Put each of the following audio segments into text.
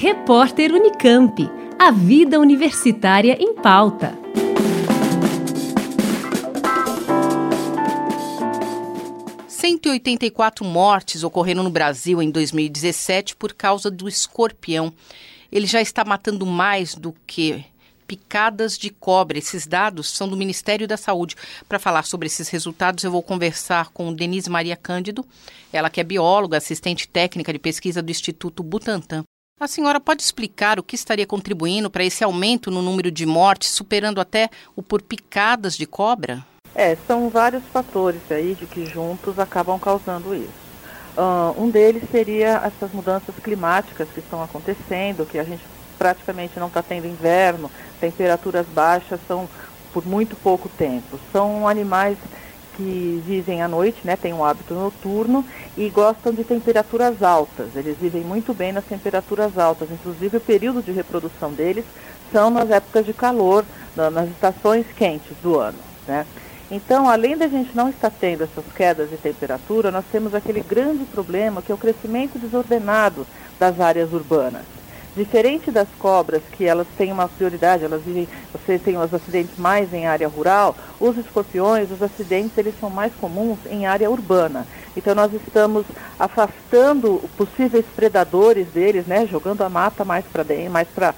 Repórter Unicamp. A vida universitária em pauta. Cento e mortes ocorreram no Brasil em 2017 por causa do escorpião. Ele já está matando mais do que picadas de cobra. Esses dados são do Ministério da Saúde. Para falar sobre esses resultados, eu vou conversar com Denise Maria Cândido, ela que é bióloga, assistente técnica de pesquisa do Instituto Butantan. A senhora pode explicar o que estaria contribuindo para esse aumento no número de mortes, superando até o por picadas de cobra? É, são vários fatores aí de que juntos acabam causando isso. Uh, um deles seria essas mudanças climáticas que estão acontecendo, que a gente praticamente não está tendo inverno, temperaturas baixas são por muito pouco tempo. São animais que vivem à noite, né, têm um hábito noturno e gostam de temperaturas altas. Eles vivem muito bem nas temperaturas altas, inclusive o período de reprodução deles são nas épocas de calor, nas estações quentes do ano. Né? Então, além da gente não estar tendo essas quedas de temperatura, nós temos aquele grande problema que é o crescimento desordenado das áreas urbanas. Diferente das cobras, que elas têm uma prioridade, elas vivem, você tem os acidentes mais em área rural, os escorpiões, os acidentes, eles são mais comuns em área urbana. Então nós estamos afastando possíveis predadores deles, né, jogando a mata mais para dentro, mais para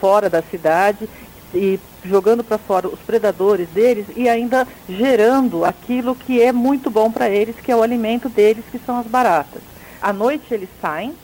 fora da cidade e jogando para fora os predadores deles e ainda gerando aquilo que é muito bom para eles, que é o alimento deles, que são as baratas. À noite eles saem,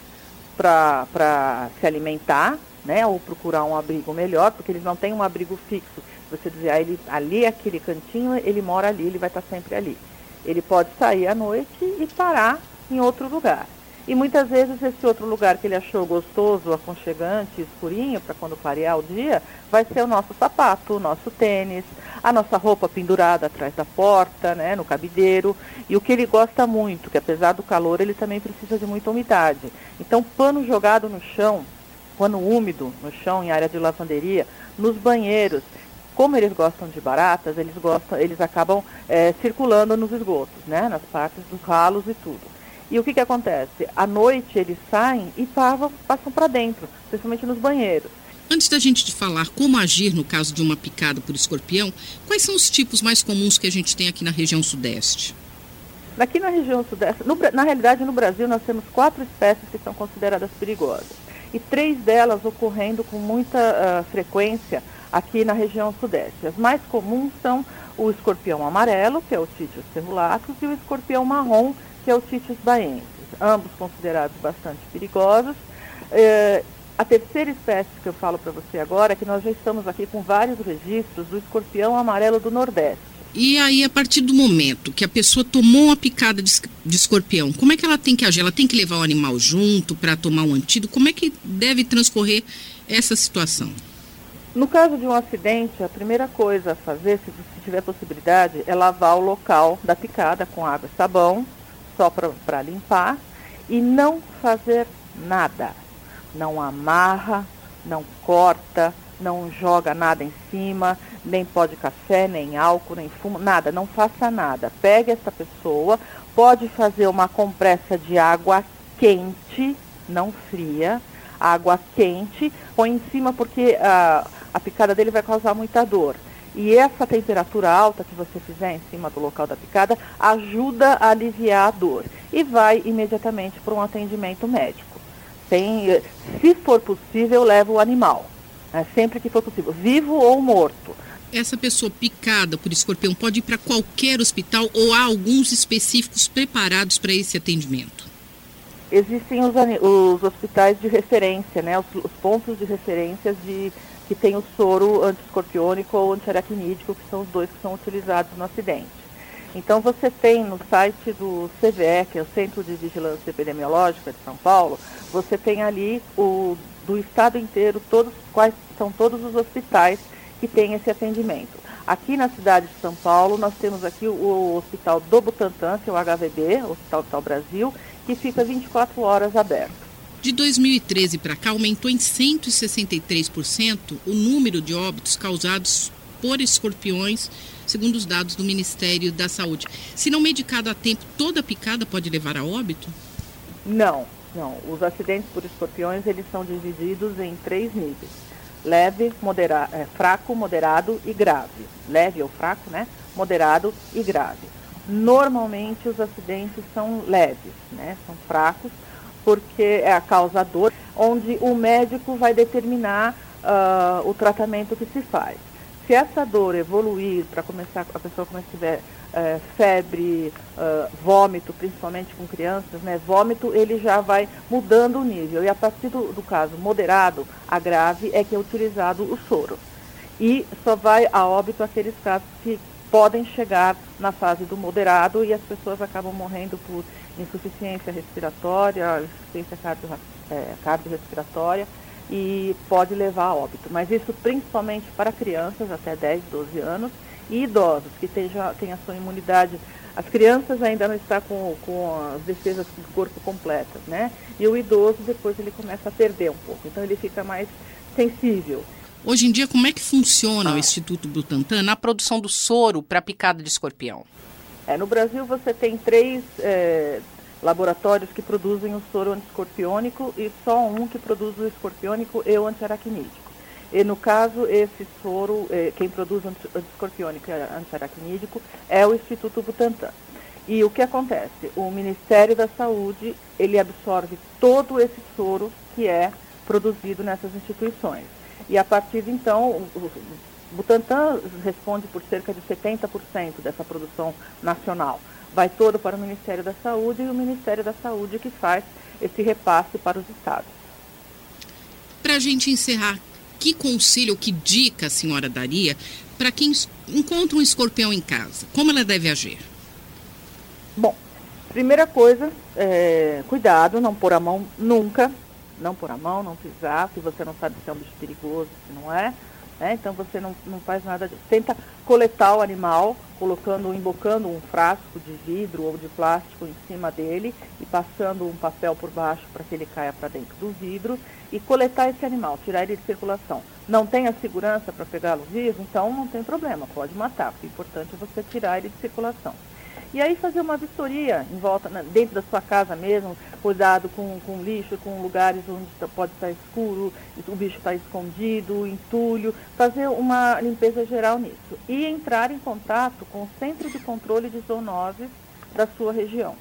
para se alimentar, né, ou procurar um abrigo melhor, porque eles não têm um abrigo fixo. Você dizer, ah, ele, ali é aquele cantinho, ele mora ali, ele vai estar sempre ali. Ele pode sair à noite e parar em outro lugar. E muitas vezes esse outro lugar que ele achou gostoso, aconchegante, escurinho, para quando clarear o dia, vai ser o nosso sapato, o nosso tênis, a nossa roupa pendurada atrás da porta, né, no cabideiro. E o que ele gosta muito, que apesar do calor, ele também precisa de muita umidade. Então, pano jogado no chão, pano úmido no chão, em área de lavanderia, nos banheiros. Como eles gostam de baratas, eles gostam, eles acabam é, circulando nos esgotos, né, nas partes dos ralos e tudo. E o que, que acontece? À noite eles saem e passam, para dentro, principalmente nos banheiros. Antes da gente falar como agir no caso de uma picada por escorpião, quais são os tipos mais comuns que a gente tem aqui na região sudeste? Aqui na região sudeste, no, na realidade no Brasil nós temos quatro espécies que são consideradas perigosas e três delas ocorrendo com muita uh, frequência aqui na região sudeste. As mais comuns são o escorpião amarelo, que é o Titius cerulacus, e o escorpião marrom, que é o Titius baensis, ambos considerados bastante perigosos. Eh, a terceira espécie que eu falo para você agora é que nós já estamos aqui com vários registros do escorpião amarelo do Nordeste. E aí, a partir do momento que a pessoa tomou uma picada de, escorpião, como é que ela tem que agir? Ela tem que levar o animal junto para tomar um antídoto? Como é que deve transcorrer essa situação? No caso de um acidente, a primeira coisa a fazer, se tiver possibilidade, é lavar o local da picada com água e sabão, só para limpar, e não fazer nada. Não amarra, não corta, não joga nada em cima, nem pó de café, nem álcool, nem fumo, nada, não faça nada. Pegue essa pessoa, pode fazer uma compressa de água quente, não fria, água quente, põe em cima porque a, a picada dele vai causar muita dor. E essa temperatura alta que você fizer em cima do local da picada ajuda a aliviar a dor. E vai imediatamente para um atendimento médico. Tem, se for possível, leva o animal. Né, sempre que for possível, vivo ou morto. Essa pessoa picada por escorpião pode ir para qualquer hospital ou há alguns específicos preparados para esse atendimento? Existem os, os, hospitais de referência, né, os, os pontos de referência de que tem o soro antiescorpiônico ou antiaracnídico, que são os dois que são utilizados no acidente. Então você tem no site do CVE, que é o Centro de Vigilância Epidemiológica de São Paulo, você tem ali o do estado inteiro todos quais são todos os hospitais que têm esse atendimento. Aqui na cidade de São Paulo, nós temos aqui o, Hospital do Butantan, que é o HVB, o Hospital Vital Brasil, que fica 24 horas aberto. De 2013 para cá, aumentou em 163% o número de óbitos causados por escorpiões, segundo os dados do Ministério da Saúde. Se não medicado a tempo, toda picada pode levar a óbito? Não, Não, os acidentes por escorpiões eles são divididos em três níveis: leve, modera é, fraco, moderado e grave. Leve ou fraco, né? Moderado e grave. Normalmente os acidentes são leves, né? São fracos, porque é a causa dor, onde o médico vai determinar uh, o tratamento que se faz. Se essa dor evoluir para começar, a pessoa começar a tiver uh, febre, uh, vômito, principalmente com crianças, né? Vômito, ele já vai mudando o nível. E a partir do, do caso moderado a grave é que é utilizado o soro. E só vai a óbito aqueles casos que podem chegar na fase do moderado e as pessoas acabam morrendo por insuficiência respiratória, insuficiência cardio, é, cardiorrespiratória e pode levar a óbito. Mas isso principalmente para crianças até 10, 12 anos e idosos que tenham, tenham a sua imunidade. As crianças ainda não estão com, com as defesas do corpo completas, né? E o idoso depois ele começa a perder um pouco, então ele fica mais sensível. Hoje em dia, como é que funciona ah. o Instituto Butantan na produção do soro para picada de escorpião? É, no Brasil você tem três é, laboratórios que produzem o soro antiscorpiônico e só um que produz o escorpiônico e o antiaracnídico. E no caso, esse soro, é, quem produz o antiscorpiônico e antiaracnídico é o Instituto Butantan. E o que acontece? O Ministério da Saúde, ele absorve todo esse soro que é produzido nessas instituições. E a partir de então, o Butantan responde por cerca de 70% dessa produção nacional. Vai todo para o Ministério da Saúde e o Ministério da Saúde que faz esse repasse para os estados. Para a gente encerrar, que conselho, que dica a senhora daria para quem encontra um escorpião em casa? Como ela deve agir? Bom, primeira coisa, é, cuidado, não pôr a mão nunca não pôr a mão, não pisar, se você não sabe se é um bicho perigoso, se não é. Né? Então você não, não faz nada disso. Tenta coletar o animal, colocando, embocando um frasco de vidro ou de plástico em cima dele e passando um papel por baixo para que ele caia para dentro do vidro e coletar esse animal, tirar ele de circulação. Não tem a segurança para pegá-lo vivo, então não tem problema, pode matar. O importante é você tirar ele de circulação. E aí fazer uma vistoria em volta, dentro da sua casa mesmo, cuidado com, com lixo, com lugares onde tá, pode estar escuro, o bicho está escondido, entulho, fazer uma limpeza geral nisso. E entrar em contato com o Centro de Controle de Zoonoses da sua região.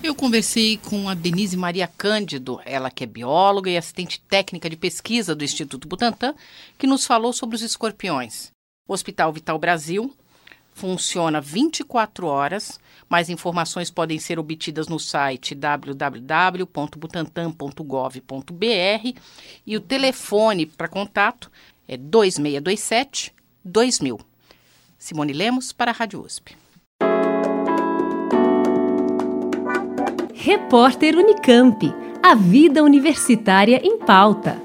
Eu conversei com a Denise Maria Cândido, ela que é bióloga e assistente técnica de pesquisa do Instituto Butantan, que nos falou sobre os escorpiões. O Hospital Vital Brasil funciona 24 horas. Mais informações podem ser obtidas no site www.butantan.gov.br e o telefone para contato é 2627 2000. Simone Lemos para a Rádio USP. Repórter Unicamp. A vida universitária em pauta.